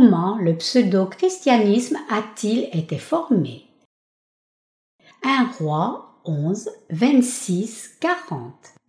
Comment le pseudo-christianisme a-t-il été formé? 1 roi 11, 26, 40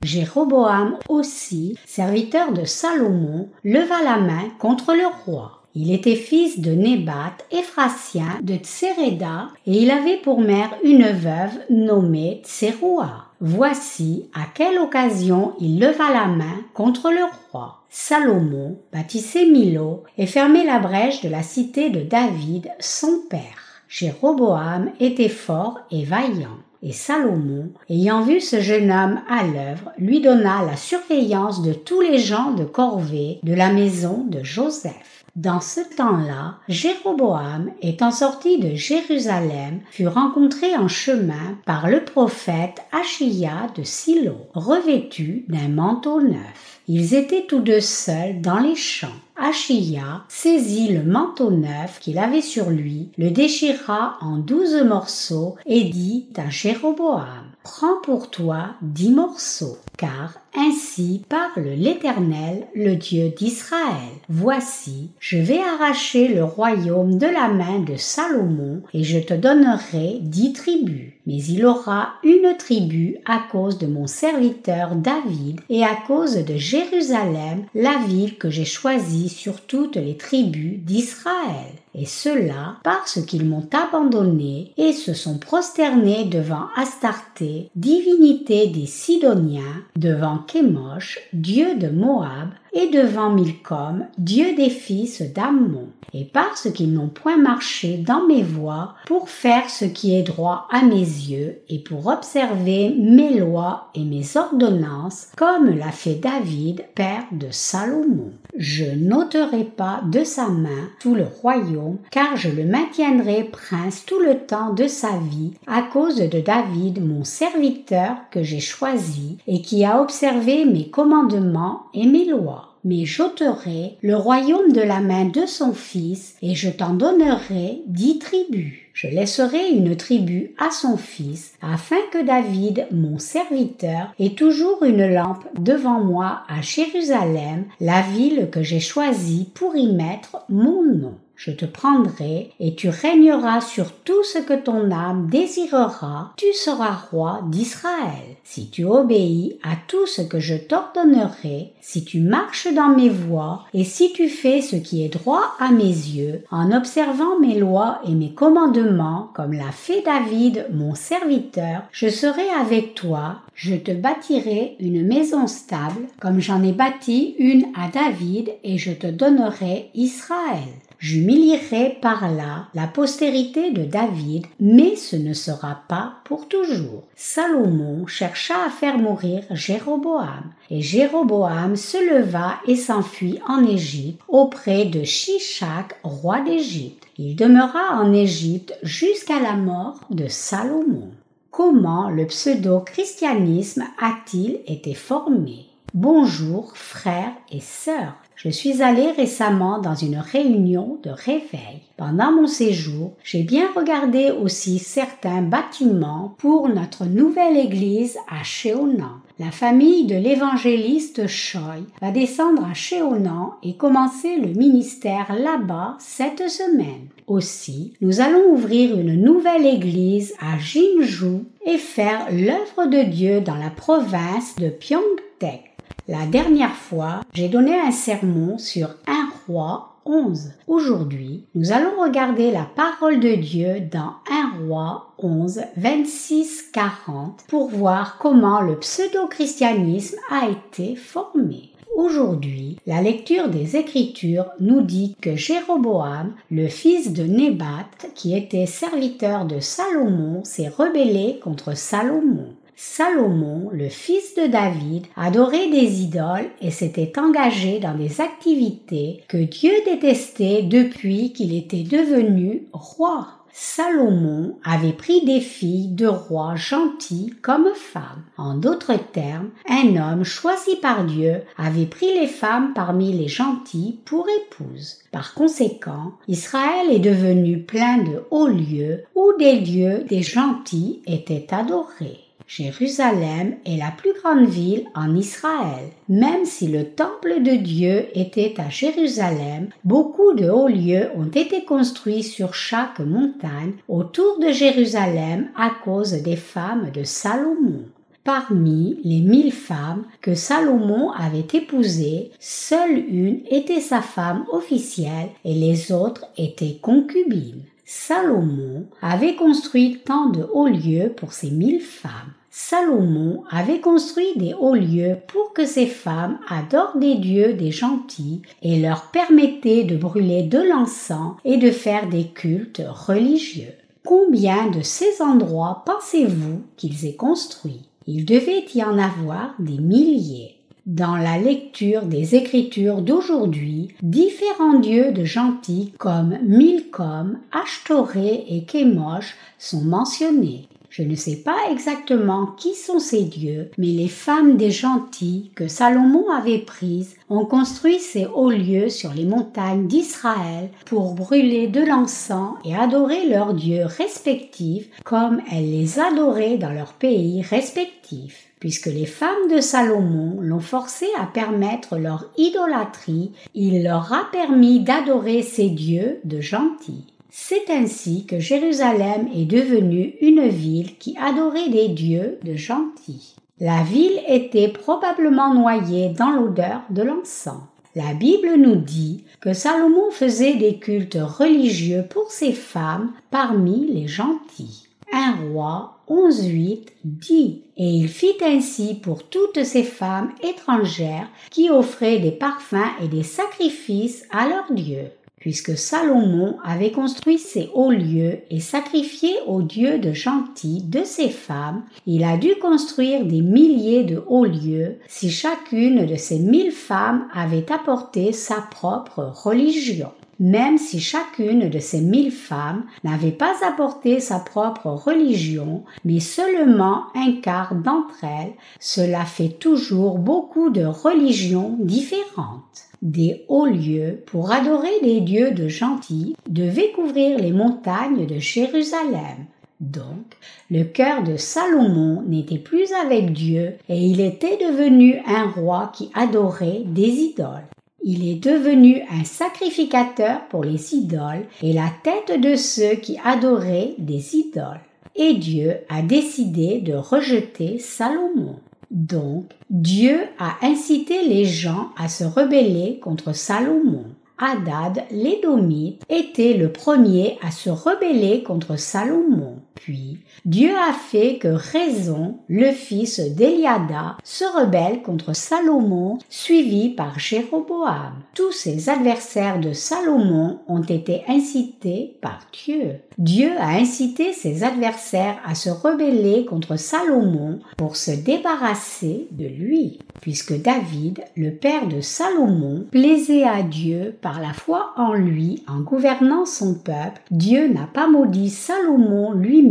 Jéroboam aussi, serviteur de Salomon, leva la main contre le roi. Il était fils de Nébat, Ephrasien de Tseréda, et il avait pour mère une veuve nommée Tseroua. Voici à quelle occasion il leva la main contre le roi. Salomon bâtissait Milo et fermait la brèche de la cité de David, son père. Jéroboam était fort et vaillant. Et Salomon, ayant vu ce jeune homme à l'œuvre, lui donna la surveillance de tous les gens de corvée de la maison de Joseph. Dans ce temps-là, Jéroboam, étant sorti de Jérusalem, fut rencontré en chemin par le prophète Achia de Silo, revêtu d'un manteau neuf. Ils étaient tous deux seuls dans les champs. Achia saisit le manteau neuf qu'il avait sur lui, le déchira en douze morceaux et dit à Jéroboam Prends pour toi dix morceaux, car ainsi parle l'Éternel, le Dieu d'Israël. Voici, je vais arracher le royaume de la main de Salomon, et je te donnerai dix tribus. Mais il aura une tribu à cause de mon serviteur David, et à cause de Jérusalem, la ville que j'ai choisie sur toutes les tribus d'Israël. Et cela parce qu'ils m'ont abandonné et se sont prosternés devant Astarté, divinité des Sidoniens, devant Kémosh, dieu de Moab, et devant Milcom, dieu des fils d'Ammon, et parce qu'ils n'ont point marché dans mes voies pour faire ce qui est droit à mes yeux et pour observer mes lois et mes ordonnances, comme l'a fait David, père de Salomon. Je n'ôterai pas de sa main tout le royaume, car je le maintiendrai prince tout le temps de sa vie, à cause de David, mon serviteur que j'ai choisi, et qui a observé mes commandements et mes lois mais j'ôterai le royaume de la main de son fils, et je t'en donnerai dix tribus. Je laisserai une tribu à son fils, afin que David, mon serviteur, ait toujours une lampe devant moi à Jérusalem, la ville que j'ai choisie pour y mettre mon nom je te prendrai, et tu régneras sur tout ce que ton âme désirera, tu seras roi d'Israël. Si tu obéis à tout ce que je t'ordonnerai, si tu marches dans mes voies, et si tu fais ce qui est droit à mes yeux, en observant mes lois et mes commandements, comme l'a fait David, mon serviteur, je serai avec toi, je te bâtirai une maison stable, comme j'en ai bâti une à David, et je te donnerai Israël. J'humilierai par là la postérité de David, mais ce ne sera pas pour toujours. Salomon chercha à faire mourir Jéroboam, et Jéroboam se leva et s'enfuit en Égypte auprès de Shishak, roi d'Égypte. Il demeura en Égypte jusqu'à la mort de Salomon. Comment le pseudo-christianisme a-t-il été formé? Bonjour frères et sœurs. Je suis allée récemment dans une réunion de réveil. Pendant mon séjour, j'ai bien regardé aussi certains bâtiments pour notre nouvelle église à Chéonan. La famille de l'évangéliste Choi va descendre à Chéonan et commencer le ministère là-bas cette semaine. Aussi, nous allons ouvrir une nouvelle église à Jinju et faire l'œuvre de Dieu dans la province de Pyeongtaek. La dernière fois, j'ai donné un sermon sur un roi 11. Aujourd'hui, nous allons regarder la parole de Dieu dans 1 roi 11, 26, 40 pour voir comment le pseudo-christianisme a été formé. Aujourd'hui, la lecture des Écritures nous dit que Jéroboam, le fils de Nébat, qui était serviteur de Salomon, s'est rebellé contre Salomon. Salomon, le fils de David, adorait des idoles et s'était engagé dans des activités que Dieu détestait depuis qu'il était devenu roi. Salomon avait pris des filles de rois gentils comme femmes. En d'autres termes, un homme choisi par Dieu avait pris les femmes parmi les gentils pour épouses. Par conséquent, Israël est devenu plein de hauts lieux où des lieux des gentils étaient adorés. Jérusalem est la plus grande ville en Israël. Même si le temple de Dieu était à Jérusalem, beaucoup de hauts lieux ont été construits sur chaque montagne autour de Jérusalem à cause des femmes de Salomon. Parmi les mille femmes que Salomon avait épousées, seule une était sa femme officielle et les autres étaient concubines. Salomon avait construit tant de hauts lieux pour ses mille femmes. Salomon avait construit des hauts lieux pour que ces femmes adorent des dieux des gentils et leur permettait de brûler de l'encens et de faire des cultes religieux. Combien de ces endroits pensez-vous qu'ils aient construits? Il devait y en avoir des milliers. Dans la lecture des Écritures d'aujourd'hui, différents dieux de gentils comme Milcom, Ashtoré et Kémosh sont mentionnés. Je ne sais pas exactement qui sont ces dieux, mais les femmes des gentils que Salomon avait prises ont construit ces hauts lieux sur les montagnes d'Israël pour brûler de l'encens et adorer leurs dieux respectifs comme elles les adoraient dans leurs pays respectifs puisque les femmes de Salomon l'ont forcé à permettre leur idolâtrie, il leur a permis d'adorer ces dieux de gentils. C'est ainsi que Jérusalem est devenue une ville qui adorait des dieux de gentils. La ville était probablement noyée dans l'odeur de l'encens. La Bible nous dit que Salomon faisait des cultes religieux pour ses femmes parmi les gentils. Un roi 11.8 dit Et il fit ainsi pour toutes ces femmes étrangères qui offraient des parfums et des sacrifices à leurs dieux puisque Salomon avait construit ces hauts lieux et sacrifié aux dieux de gentils de ses femmes, il a dû construire des milliers de hauts lieux si chacune de ces mille femmes avait apporté sa propre religion. Même si chacune de ces mille femmes n'avait pas apporté sa propre religion, mais seulement un quart d'entre elles, cela fait toujours beaucoup de religions différentes des hauts lieux pour adorer les dieux de gentils devaient couvrir les montagnes de Jérusalem. Donc, le cœur de Salomon n'était plus avec Dieu et il était devenu un roi qui adorait des idoles. Il est devenu un sacrificateur pour les idoles et la tête de ceux qui adoraient des idoles. Et Dieu a décidé de rejeter Salomon. Donc, Dieu a incité les gens à se rebeller contre Salomon. Hadad, l'édomite, était le premier à se rebeller contre Salomon. Puis, Dieu a fait que Raison, le fils d'Eliada, se rebelle contre Salomon, suivi par Jéroboam. Tous ces adversaires de Salomon ont été incités par Dieu. Dieu a incité ses adversaires à se rebeller contre Salomon pour se débarrasser de lui, puisque David, le père de Salomon, plaisait à Dieu par la foi en lui en gouvernant son peuple. Dieu n'a pas maudit Salomon lui-même,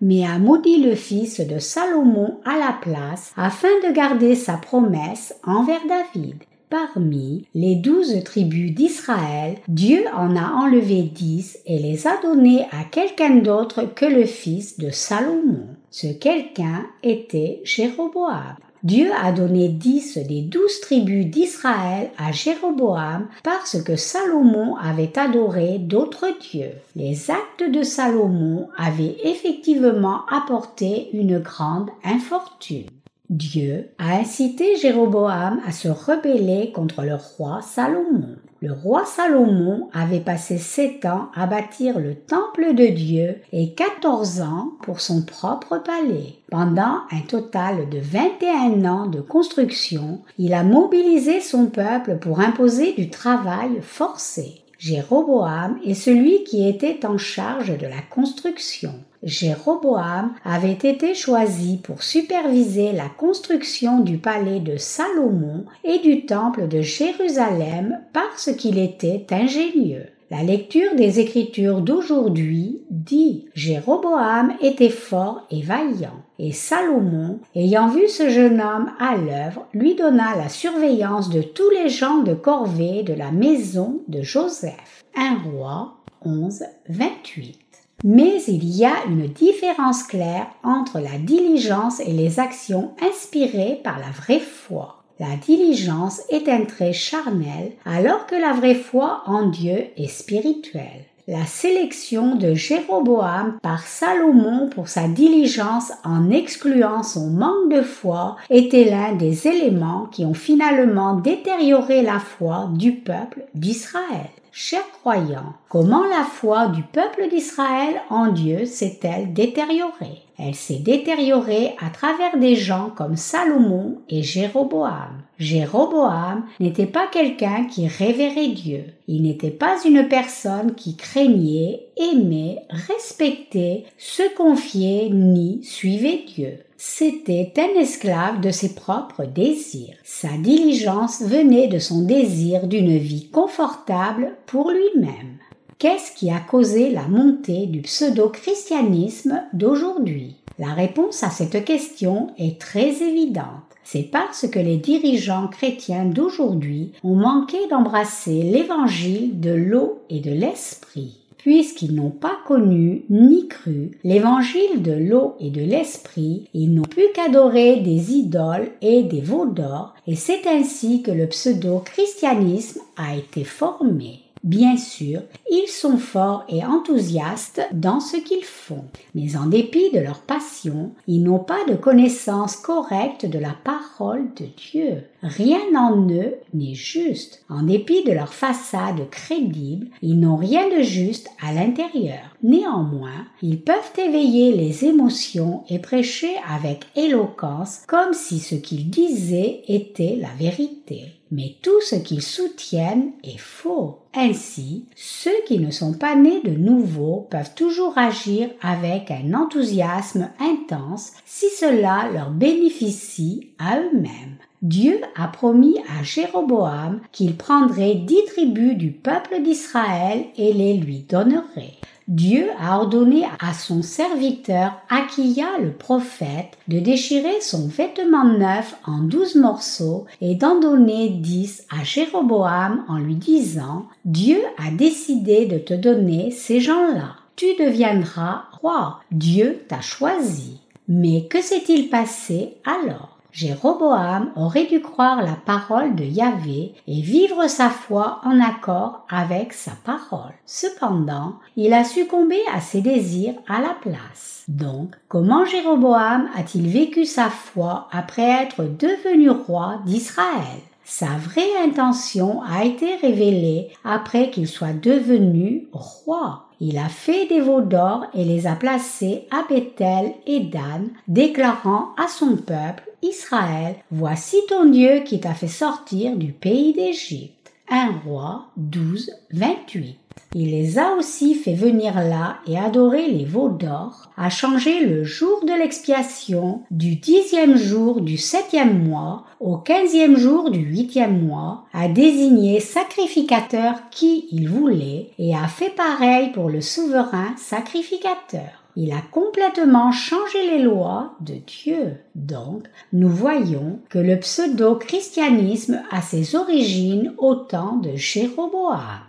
mais a maudit le fils de Salomon à la place afin de garder sa promesse envers David. Parmi les douze tribus d'Israël, Dieu en a enlevé dix et les a donnés à quelqu'un d'autre que le fils de Salomon. Ce quelqu'un était Jéroboam. Dieu a donné dix des douze tribus d'Israël à Jéroboam parce que Salomon avait adoré d'autres dieux. Les actes de Salomon avaient effectivement apporté une grande infortune. Dieu a incité Jéroboam à se rebeller contre le roi Salomon. Le roi Salomon avait passé sept ans à bâtir le temple de Dieu et quatorze ans pour son propre palais. Pendant un total de 21 ans de construction, il a mobilisé son peuple pour imposer du travail forcé. Jéroboam est celui qui était en charge de la construction. Jéroboam avait été choisi pour superviser la construction du palais de Salomon et du temple de Jérusalem parce qu'il était ingénieux. La lecture des Écritures d'aujourd'hui dit Jéroboam était fort et vaillant, et Salomon, ayant vu ce jeune homme à l'œuvre, lui donna la surveillance de tous les gens de corvée de la maison de Joseph. Un roi 11, 28. Mais il y a une différence claire entre la diligence et les actions inspirées par la vraie foi. La diligence est un trait charnel alors que la vraie foi en Dieu est spirituelle. La sélection de Jéroboam par Salomon pour sa diligence en excluant son manque de foi était l'un des éléments qui ont finalement détérioré la foi du peuple d'Israël. Chers croyants, comment la foi du peuple d'Israël en Dieu s'est-elle détériorée? Elle s'est détériorée à travers des gens comme Salomon et Jéroboam. Jéroboam n'était pas quelqu'un qui révérait Dieu. Il n'était pas une personne qui craignait, aimait, respectait, se confiait ni suivait Dieu c'était un esclave de ses propres désirs. Sa diligence venait de son désir d'une vie confortable pour lui-même. Qu'est-ce qui a causé la montée du pseudo-christianisme d'aujourd'hui? La réponse à cette question est très évidente. C'est parce que les dirigeants chrétiens d'aujourd'hui ont manqué d'embrasser l'évangile de l'eau et de l'esprit puisqu'ils n'ont pas connu ni cru l'évangile de l'eau et de l'esprit, ils n'ont plus qu'adorer des idoles et des veaux d'or, et c'est ainsi que le pseudo-christianisme a été formé. Bien sûr, ils sont forts et enthousiastes dans ce qu'ils font, mais en dépit de leur passion, ils n'ont pas de connaissance correcte de la parole de Dieu. Rien en eux n'est juste. En dépit de leur façade crédible, ils n'ont rien de juste à l'intérieur. Néanmoins, ils peuvent éveiller les émotions et prêcher avec éloquence comme si ce qu'ils disaient était la vérité mais tout ce qu'ils soutiennent est faux. Ainsi, ceux qui ne sont pas nés de nouveau peuvent toujours agir avec un enthousiasme intense si cela leur bénéficie à eux-mêmes. Dieu a promis à Jéroboam qu'il prendrait dix tribus du peuple d'Israël et les lui donnerait. Dieu a ordonné à son serviteur Akia le prophète de déchirer son vêtement neuf en douze morceaux et d'en donner dix à Jéroboam en lui disant Dieu a décidé de te donner ces gens-là. Tu deviendras roi. Dieu t'a choisi. Mais que s'est-il passé alors? Jéroboam aurait dû croire la parole de Yahvé et vivre sa foi en accord avec sa parole. Cependant, il a succombé à ses désirs à la place. Donc, comment Jéroboam a-t-il vécu sa foi après être devenu roi d'Israël? Sa vraie intention a été révélée après qu'il soit devenu roi. Il a fait des veaux d'or et les a placés à Bethel et Dan, déclarant à son peuple Israël, voici ton Dieu qui t'a fait sortir du pays d'Égypte. Un roi 12, 28. Il les a aussi fait venir là et adorer les veaux d'or, a changé le jour de l'expiation du dixième jour du septième mois au quinzième jour du huitième mois, a désigné sacrificateur qui il voulait et a fait pareil pour le souverain sacrificateur. Il a complètement changé les lois de Dieu. Donc, nous voyons que le pseudo-christianisme a ses origines au temps de Jéroboam.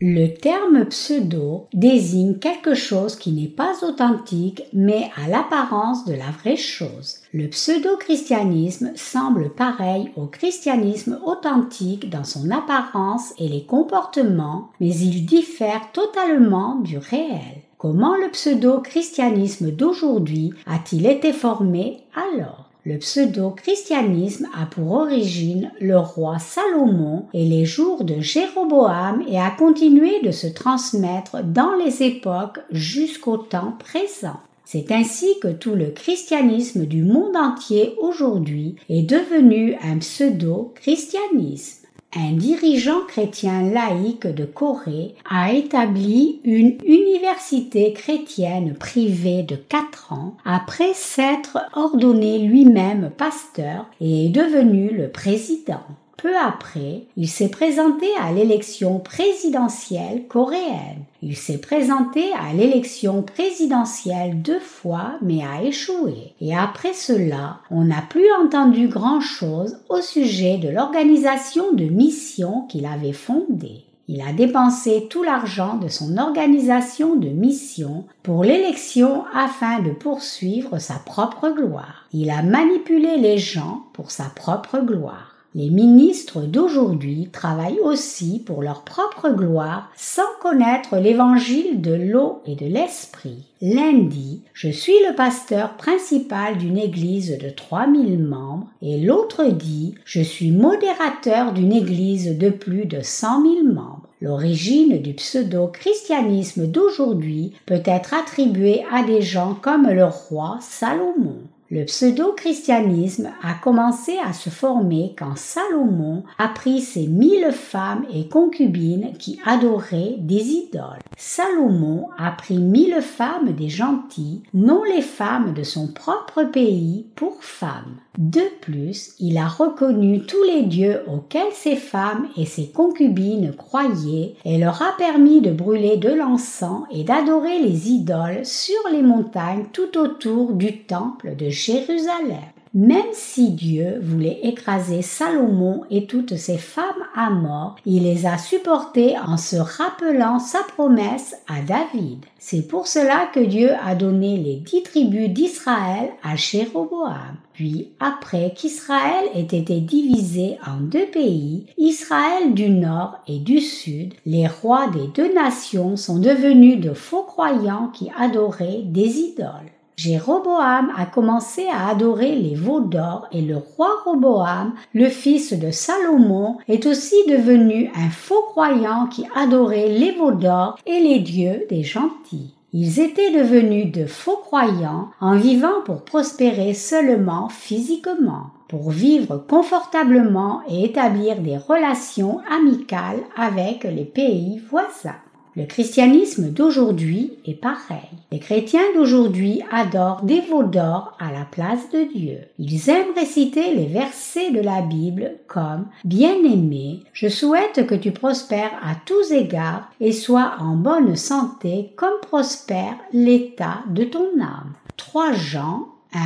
Le terme pseudo désigne quelque chose qui n'est pas authentique mais à l'apparence de la vraie chose. Le pseudo-christianisme semble pareil au christianisme authentique dans son apparence et les comportements, mais il diffère totalement du réel. Comment le pseudo-christianisme d'aujourd'hui a-t-il été formé alors? Le pseudo-christianisme a pour origine le roi Salomon et les jours de Jéroboam et a continué de se transmettre dans les époques jusqu'au temps présent. C'est ainsi que tout le christianisme du monde entier aujourd'hui est devenu un pseudo-christianisme un dirigeant chrétien laïque de Corée a établi une université chrétienne privée de quatre ans après s'être ordonné lui-même pasteur et devenu le président. Peu après, il s'est présenté à l'élection présidentielle coréenne. Il s'est présenté à l'élection présidentielle deux fois mais a échoué. Et après cela, on n'a plus entendu grand-chose au sujet de l'organisation de mission qu'il avait fondée. Il a dépensé tout l'argent de son organisation de mission pour l'élection afin de poursuivre sa propre gloire. Il a manipulé les gens pour sa propre gloire. Les ministres d'aujourd'hui travaillent aussi pour leur propre gloire sans connaître l'évangile de l'eau et de l'esprit. Lundi, je suis le pasteur principal d'une église de 3000 membres et l'autre dit, je suis modérateur d'une église de plus de 100 000 membres. L'origine du pseudo-christianisme d'aujourd'hui peut être attribuée à des gens comme le roi Salomon. Le pseudo-christianisme a commencé à se former quand Salomon a pris ses mille femmes et concubines qui adoraient des idoles. Salomon a pris mille femmes des gentils, non les femmes de son propre pays, pour femmes. De plus, il a reconnu tous les dieux auxquels ses femmes et ses concubines croyaient et leur a permis de brûler de l'encens et d'adorer les idoles sur les montagnes tout autour du temple de Jérusalem. Même si Dieu voulait écraser Salomon et toutes ses femmes à mort, il les a supportées en se rappelant sa promesse à David. C'est pour cela que Dieu a donné les dix tribus d'Israël à Jéroboam. Puis, après qu'Israël ait été divisé en deux pays, Israël du nord et du sud, les rois des deux nations sont devenus de faux croyants qui adoraient des idoles. Jéroboam a commencé à adorer les veaux d'or et le roi Roboam, le fils de Salomon, est aussi devenu un faux croyant qui adorait les veaux d'or et les dieux des gentils. Ils étaient devenus de faux croyants en vivant pour prospérer seulement physiquement, pour vivre confortablement et établir des relations amicales avec les pays voisins. Le christianisme d'aujourd'hui est pareil. Les chrétiens d'aujourd'hui adorent des veaux d'or à la place de Dieu. Ils aiment réciter les versets de la Bible comme Bien-aimé, je souhaite que tu prospères à tous égards et sois en bonne santé comme prospère l'état de ton âme. 3 Jean 1,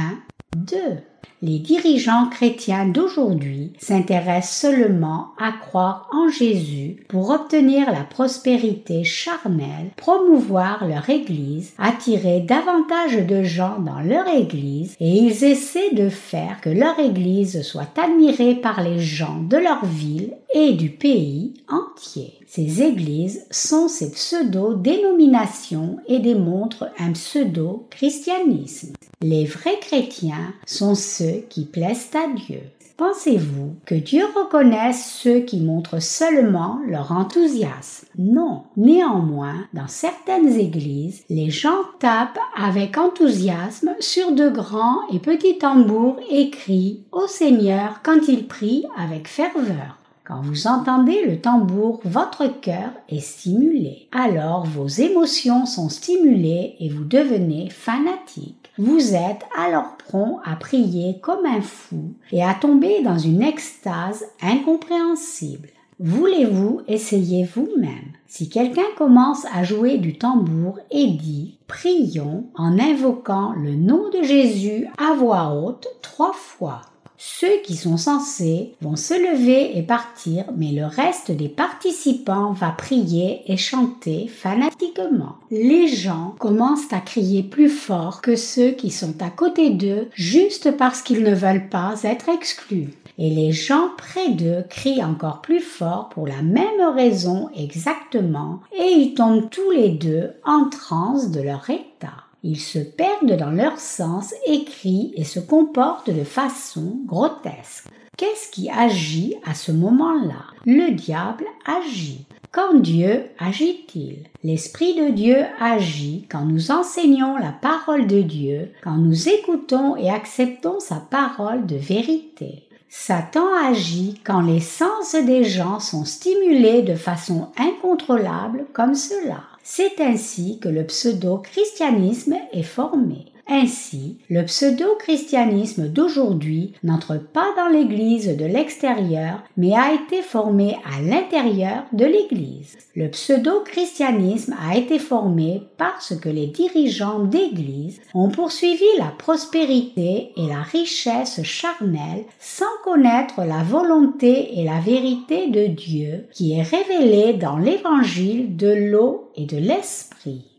2 les dirigeants chrétiens d'aujourd'hui s'intéressent seulement à croire en Jésus pour obtenir la prospérité charnelle, promouvoir leur Église, attirer davantage de gens dans leur Église et ils essaient de faire que leur Église soit admirée par les gens de leur ville et du pays entier. Ces églises sont ces pseudo-dénominations et démontrent un pseudo-christianisme. Les vrais chrétiens sont ceux qui plaisent à Dieu. Pensez-vous que Dieu reconnaisse ceux qui montrent seulement leur enthousiasme? Non. Néanmoins, dans certaines églises, les gens tapent avec enthousiasme sur de grands et petits tambours et crient au Seigneur quand ils prient avec ferveur. Quand vous entendez le tambour, votre cœur est stimulé. Alors vos émotions sont stimulées et vous devenez fanatique vous êtes alors prompt à prier comme un fou et à tomber dans une extase incompréhensible. Voulez-vous essayer vous-même? Si quelqu'un commence à jouer du tambour et dit Prions en invoquant le nom de Jésus à voix haute trois fois, ceux qui sont censés vont se lever et partir, mais le reste des participants va prier et chanter fanatiquement. Les gens commencent à crier plus fort que ceux qui sont à côté d'eux juste parce qu'ils ne veulent pas être exclus. Et les gens près d'eux crient encore plus fort pour la même raison exactement, et ils tombent tous les deux en transe de leur état. Ils se perdent dans leur sens, écrits et se comportent de façon grotesque. Qu'est-ce qui agit à ce moment-là? Le diable agit. Quand Dieu agit-il? L'Esprit de Dieu agit quand nous enseignons la parole de Dieu, quand nous écoutons et acceptons sa parole de vérité. Satan agit quand les sens des gens sont stimulés de façon incontrôlable comme cela. C'est ainsi que le pseudo-christianisme est formé. Ainsi, le pseudo-christianisme d'aujourd'hui n'entre pas dans l'Église de l'extérieur, mais a été formé à l'intérieur de l'Église. Le pseudo-christianisme a été formé parce que les dirigeants d'Église ont poursuivi la prospérité et la richesse charnelle sans connaître la volonté et la vérité de Dieu qui est révélée dans l'évangile de l'eau et de l'esprit.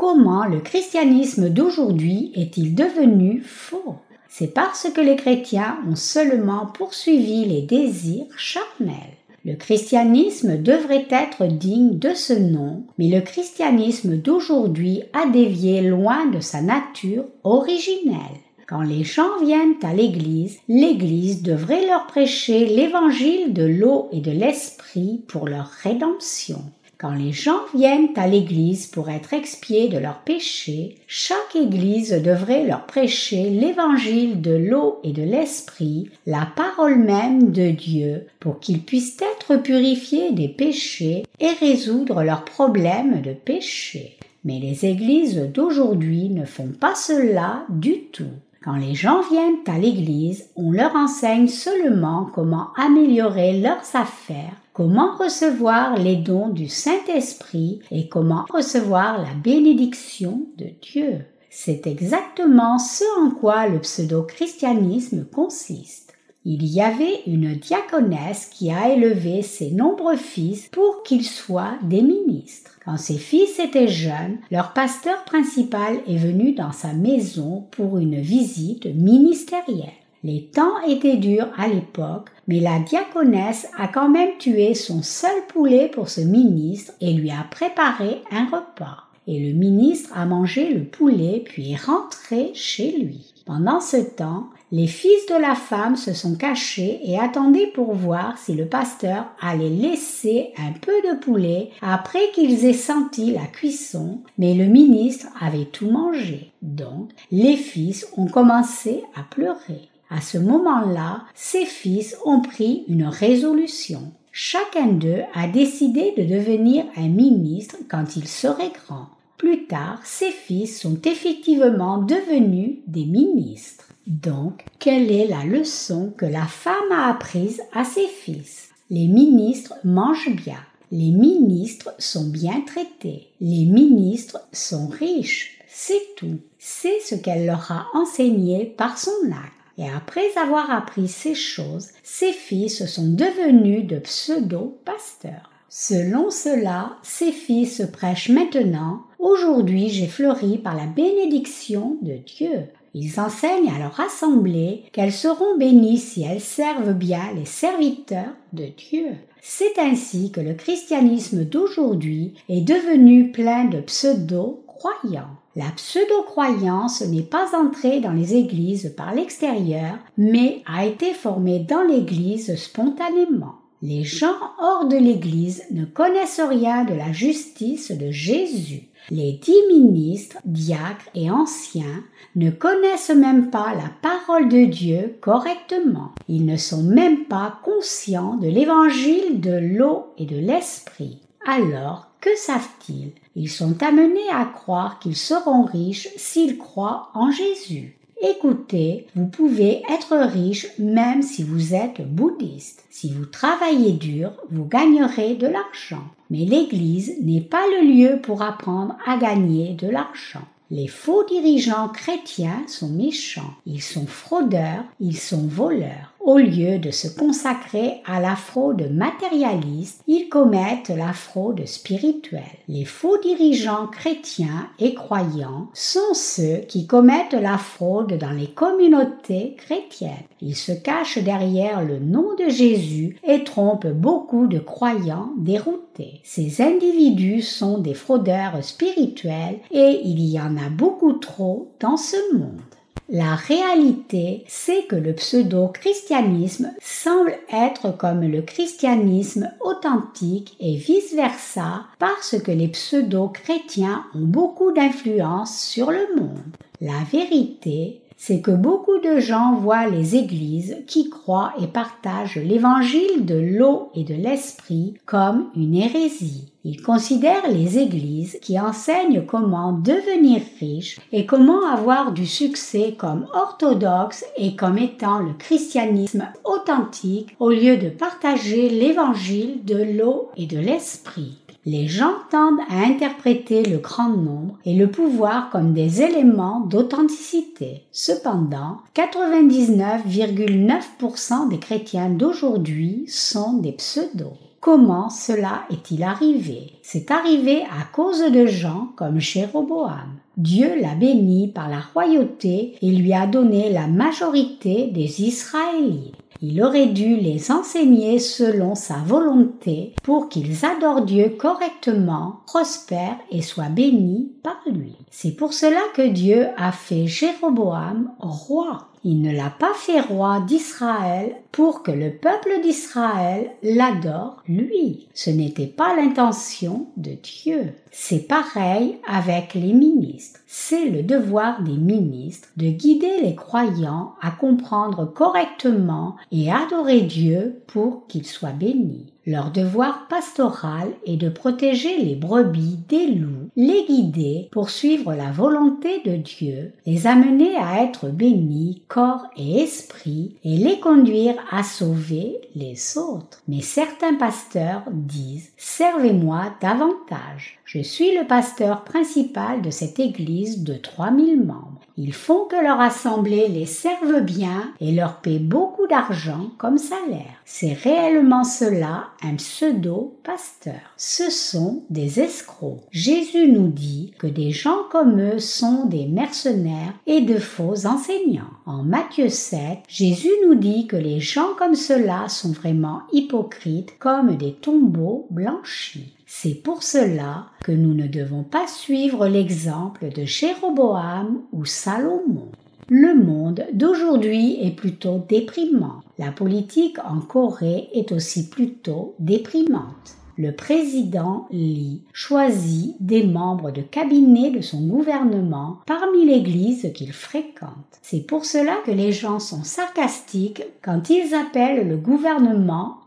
Comment le christianisme d'aujourd'hui est-il devenu faux? C'est parce que les chrétiens ont seulement poursuivi les désirs charnels. Le christianisme devrait être digne de ce nom, mais le christianisme d'aujourd'hui a dévié loin de sa nature originelle. Quand les gens viennent à l'Église, l'Église devrait leur prêcher l'évangile de l'eau et de l'esprit pour leur rédemption. Quand les gens viennent à l'Église pour être expiés de leurs péchés, chaque Église devrait leur prêcher l'Évangile de l'eau et de l'Esprit, la parole même de Dieu, pour qu'ils puissent être purifiés des péchés et résoudre leurs problèmes de péché. Mais les Églises d'aujourd'hui ne font pas cela du tout. Quand les gens viennent à l'église, on leur enseigne seulement comment améliorer leurs affaires comment recevoir les dons du Saint-Esprit et comment recevoir la bénédiction de Dieu. C'est exactement ce en quoi le pseudo-christianisme consiste. Il y avait une diaconesse qui a élevé ses nombreux fils pour qu'ils soient des ministres. Quand ses fils étaient jeunes, leur pasteur principal est venu dans sa maison pour une visite ministérielle. Les temps étaient durs à l'époque, mais la diaconesse a quand même tué son seul poulet pour ce ministre et lui a préparé un repas. Et le ministre a mangé le poulet puis est rentré chez lui. Pendant ce temps, les fils de la femme se sont cachés et attendaient pour voir si le pasteur allait laisser un peu de poulet après qu'ils aient senti la cuisson, mais le ministre avait tout mangé. Donc, les fils ont commencé à pleurer. À ce moment-là, ses fils ont pris une résolution. Chacun d'eux a décidé de devenir un ministre quand il serait grand. Plus tard, ses fils sont effectivement devenus des ministres. Donc, quelle est la leçon que la femme a apprise à ses fils? Les ministres mangent bien. Les ministres sont bien traités. Les ministres sont riches. C'est tout. C'est ce qu'elle leur a enseigné par son acte. Et après avoir appris ces choses, ses fils sont devenus de pseudo-pasteurs. Selon cela, ses fils prêchent maintenant Aujourd'hui j'ai fleuri par la bénédiction de Dieu. Ils enseignent à leur assemblée qu'elles seront bénies si elles servent bien les serviteurs de Dieu. C'est ainsi que le christianisme d'aujourd'hui est devenu plein de pseudo-croyants. La pseudo-croyance n'est pas entrée dans les églises par l'extérieur, mais a été formée dans l'église spontanément. Les gens hors de l'église ne connaissent rien de la justice de Jésus. Les dix ministres, diacres et anciens ne connaissent même pas la parole de Dieu correctement. Ils ne sont même pas conscients de l'évangile de l'eau et de l'esprit. Alors, que savent-ils? Ils sont amenés à croire qu'ils seront riches s'ils croient en Jésus. Écoutez, vous pouvez être riche même si vous êtes bouddhiste. Si vous travaillez dur, vous gagnerez de l'argent. Mais l'Église n'est pas le lieu pour apprendre à gagner de l'argent. Les faux dirigeants chrétiens sont méchants, ils sont fraudeurs, ils sont voleurs. Au lieu de se consacrer à la fraude matérialiste, ils commettent la fraude spirituelle. Les faux dirigeants chrétiens et croyants sont ceux qui commettent la fraude dans les communautés chrétiennes. Ils se cachent derrière le nom de Jésus et trompent beaucoup de croyants déroutés. Ces individus sont des fraudeurs spirituels et il y en a beaucoup trop dans ce monde. La réalité, c'est que le pseudo-christianisme semble être comme le christianisme authentique et vice-versa parce que les pseudo-chrétiens ont beaucoup d'influence sur le monde. La vérité, c'est que beaucoup de gens voient les églises qui croient et partagent l'évangile de l'eau et de l'esprit comme une hérésie. Ils considèrent les églises qui enseignent comment devenir riche et comment avoir du succès comme orthodoxe et comme étant le christianisme authentique au lieu de partager l'évangile de l'eau et de l'esprit. Les gens tendent à interpréter le grand nombre et le pouvoir comme des éléments d'authenticité. Cependant, 99,9% des chrétiens d'aujourd'hui sont des pseudos. Comment cela est-il arrivé? C'est arrivé à cause de gens comme Jéroboam. Dieu l'a béni par la royauté et lui a donné la majorité des Israélites. Il aurait dû les enseigner selon sa volonté pour qu'ils adorent Dieu correctement, prospèrent et soient bénis par lui. C'est pour cela que Dieu a fait Jéroboam roi. Il ne l'a pas fait roi d'Israël pour que le peuple d'Israël l'adore lui. Ce n'était pas l'intention de Dieu. C'est pareil avec les ministres. C'est le devoir des ministres de guider les croyants à comprendre correctement et adorer Dieu pour qu'ils soient bénis. Leur devoir pastoral est de protéger les brebis des loups, les guider pour suivre la volonté de Dieu, les amener à être bénis corps et esprit et les conduire à sauver les autres. Mais certains pasteurs disent Servez-moi davantage. Je suis le pasteur principal de cette église de 3000 membres. Ils font que leur assemblée les serve bien et leur paie beaucoup d'argent comme salaire. C'est réellement cela un pseudo-pasteur. Ce sont des escrocs. Jésus nous dit que des gens comme eux sont des mercenaires et de faux enseignants. En Matthieu 7, Jésus nous dit que les gens comme cela sont vraiment hypocrites comme des tombeaux blanchis. C'est pour cela que nous ne devons pas suivre l'exemple de Jéroboam ou Salomon. Le monde d'aujourd'hui est plutôt déprimant. La politique en Corée est aussi plutôt déprimante le président Lee choisit des membres de cabinet de son gouvernement parmi l'Église qu'il fréquente. C'est pour cela que les gens sont sarcastiques quand ils appellent le gouvernement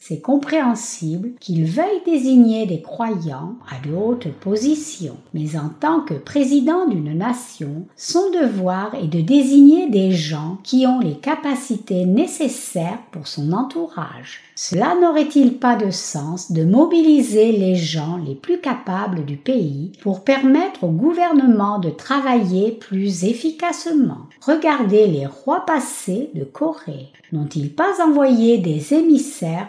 C'est compréhensible qu'ils veuillent désigner des croyants à de hautes positions, mais en tant que président d'une nation, son devoir est de désigner des gens qui ont les capacités nécessaires pour son entourage. Cela n'aurait-il pas de sens de mobiliser les gens les plus capables du pays pour permettre au gouvernement de travailler plus efficacement? Regardez les rois passés de Corée. N'ont-ils pas envoyé des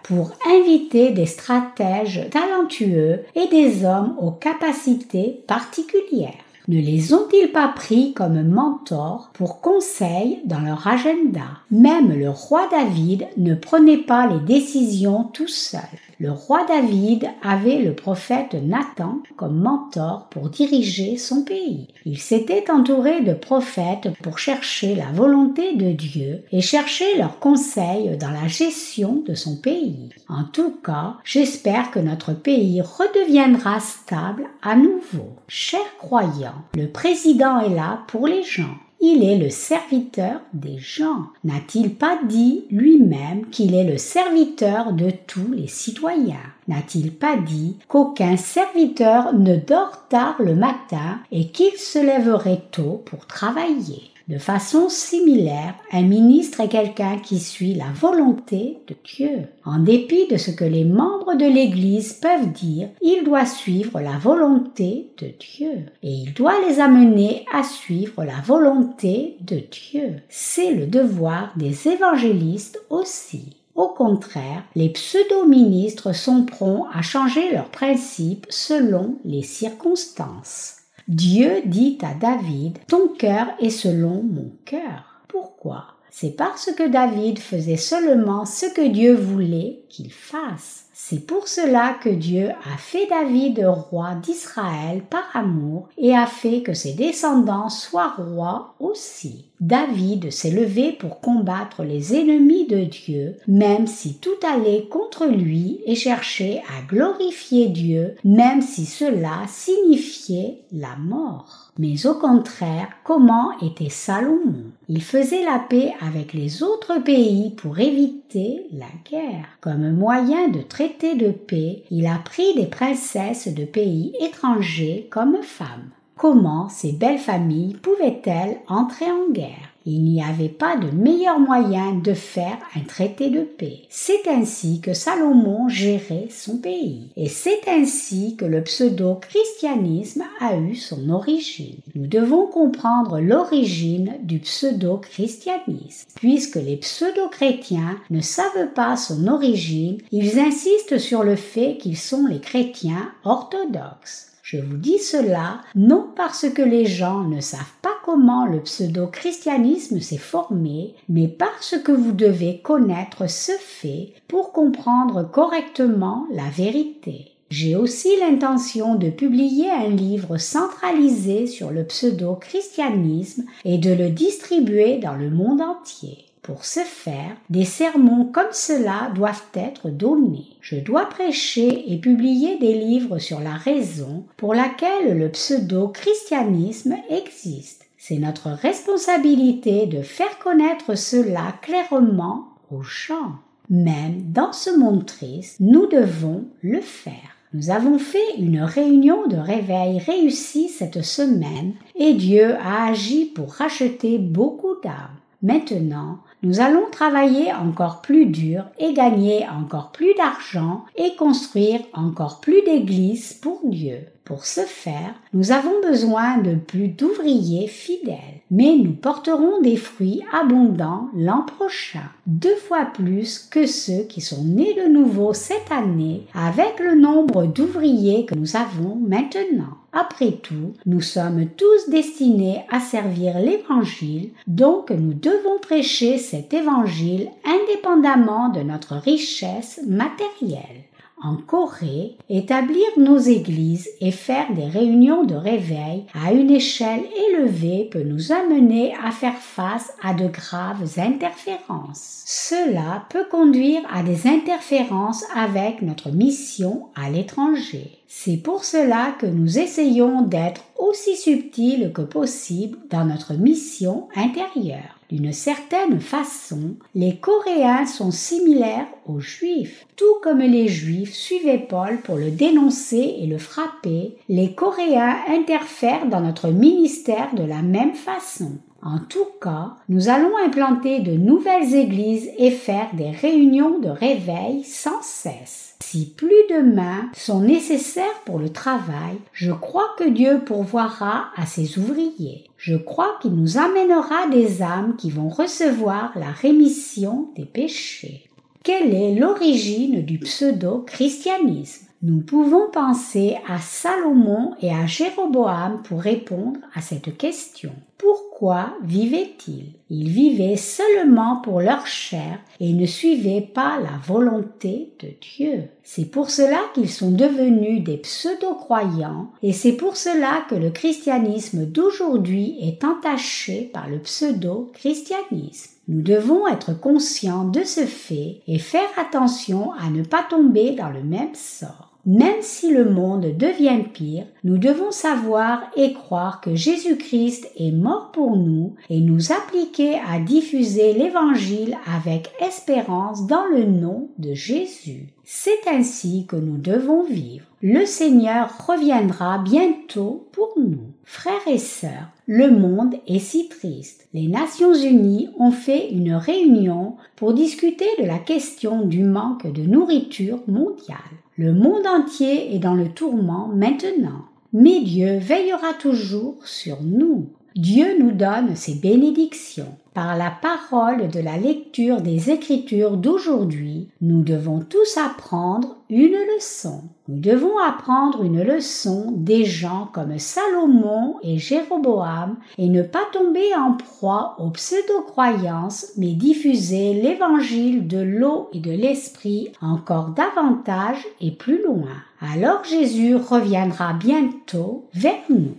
pour inviter des stratèges talentueux et des hommes aux capacités particulières ne les ont-ils pas pris comme mentors pour conseil dans leur agenda? Même le roi David ne prenait pas les décisions tout seul. Le roi David avait le prophète Nathan comme mentor pour diriger son pays. Il s'était entouré de prophètes pour chercher la volonté de Dieu et chercher leurs conseils dans la gestion de son pays. En tout cas, j'espère que notre pays redeviendra stable à nouveau. Chers croyants, le président est là pour les gens. Il est le serviteur des gens. N'a-t-il pas dit lui-même qu'il est le serviteur de tous les citoyens? N'a-t-il pas dit qu'aucun serviteur ne dort tard le matin et qu'il se lèverait tôt pour travailler? De façon similaire, un ministre est quelqu'un qui suit la volonté de Dieu. En dépit de ce que les membres de l'Église peuvent dire, il doit suivre la volonté de Dieu. Et il doit les amener à suivre la volonté de Dieu. C'est le devoir des évangélistes aussi. Au contraire, les pseudo-ministres sont prompts à changer leurs principes selon les circonstances. Dieu dit à David, Ton cœur est selon mon cœur. Pourquoi? C'est parce que David faisait seulement ce que Dieu voulait qu'il fasse. C'est pour cela que Dieu a fait David roi d'Israël par amour et a fait que ses descendants soient rois aussi. David s'est levé pour combattre les ennemis de Dieu, même si tout allait contre lui et cherchait à glorifier Dieu, même si cela signifiait la mort. Mais au contraire, comment était Salomon? Il faisait la paix avec les autres pays pour éviter la guerre. Comme moyen de traiter de paix, il a pris des princesses de pays étrangers comme femmes. Comment ces belles familles pouvaient-elles entrer en guerre? Il n'y avait pas de meilleur moyen de faire un traité de paix. C'est ainsi que Salomon gérait son pays. Et c'est ainsi que le pseudo-christianisme a eu son origine. Nous devons comprendre l'origine du pseudo-christianisme. Puisque les pseudo-chrétiens ne savent pas son origine, ils insistent sur le fait qu'ils sont les chrétiens orthodoxes. Je vous dis cela non parce que les gens ne savent pas comment le pseudo-christianisme s'est formé, mais parce que vous devez connaître ce fait pour comprendre correctement la vérité. J'ai aussi l'intention de publier un livre centralisé sur le pseudo-christianisme et de le distribuer dans le monde entier. Pour ce faire, des sermons comme cela doivent être donnés. Je dois prêcher et publier des livres sur la raison pour laquelle le pseudo-christianisme existe. C'est notre responsabilité de faire connaître cela clairement aux gens. Même dans ce monde triste, nous devons le faire. Nous avons fait une réunion de réveil réussie cette semaine et Dieu a agi pour racheter beaucoup d'âmes. Maintenant, nous allons travailler encore plus dur et gagner encore plus d'argent et construire encore plus d'églises pour Dieu. Pour ce faire, nous avons besoin de plus d'ouvriers fidèles, mais nous porterons des fruits abondants l'an prochain, deux fois plus que ceux qui sont nés de nouveau cette année avec le nombre d'ouvriers que nous avons maintenant. Après tout, nous sommes tous destinés à servir l'Évangile, donc nous devons prêcher cet Évangile indépendamment de notre richesse matérielle en Corée, établir nos églises et faire des réunions de réveil à une échelle élevée peut nous amener à faire face à de graves interférences. Cela peut conduire à des interférences avec notre mission à l'étranger. C'est pour cela que nous essayons d'être aussi subtils que possible dans notre mission intérieure. D'une certaine façon, les Coréens sont similaires aux Juifs. Tout comme les Juifs suivaient Paul pour le dénoncer et le frapper, les Coréens interfèrent dans notre ministère de la même façon. En tout cas, nous allons implanter de nouvelles églises et faire des réunions de réveil sans cesse. Si plus de mains sont nécessaires pour le travail, je crois que Dieu pourvoira à ses ouvriers. Je crois qu'il nous amènera des âmes qui vont recevoir la rémission des péchés. Quelle est l'origine du pseudo-christianisme? Nous pouvons penser à Salomon et à Jéroboam pour répondre à cette question. Pourquoi vivaient-ils? Ils vivaient seulement pour leur chair et ne suivaient pas la volonté de Dieu. C'est pour cela qu'ils sont devenus des pseudo-croyants et c'est pour cela que le christianisme d'aujourd'hui est entaché par le pseudo-christianisme. Nous devons être conscients de ce fait et faire attention à ne pas tomber dans le même sort. Même si le monde devient pire, nous devons savoir et croire que Jésus-Christ est mort pour nous et nous appliquer à diffuser l'Évangile avec espérance dans le nom de Jésus. C'est ainsi que nous devons vivre. Le Seigneur reviendra bientôt pour nous. Frères et sœurs, le monde est si triste. Les Nations Unies ont fait une réunion pour discuter de la question du manque de nourriture mondiale. Le monde entier est dans le tourment maintenant, mais Dieu veillera toujours sur nous. Dieu nous donne ses bénédictions. Par la parole de la lecture des Écritures d'aujourd'hui, nous devons tous apprendre une leçon. Nous devons apprendre une leçon des gens comme Salomon et Jéroboam et ne pas tomber en proie aux pseudo-croyances, mais diffuser l'évangile de l'eau et de l'esprit encore davantage et plus loin. Alors Jésus reviendra bientôt vers nous.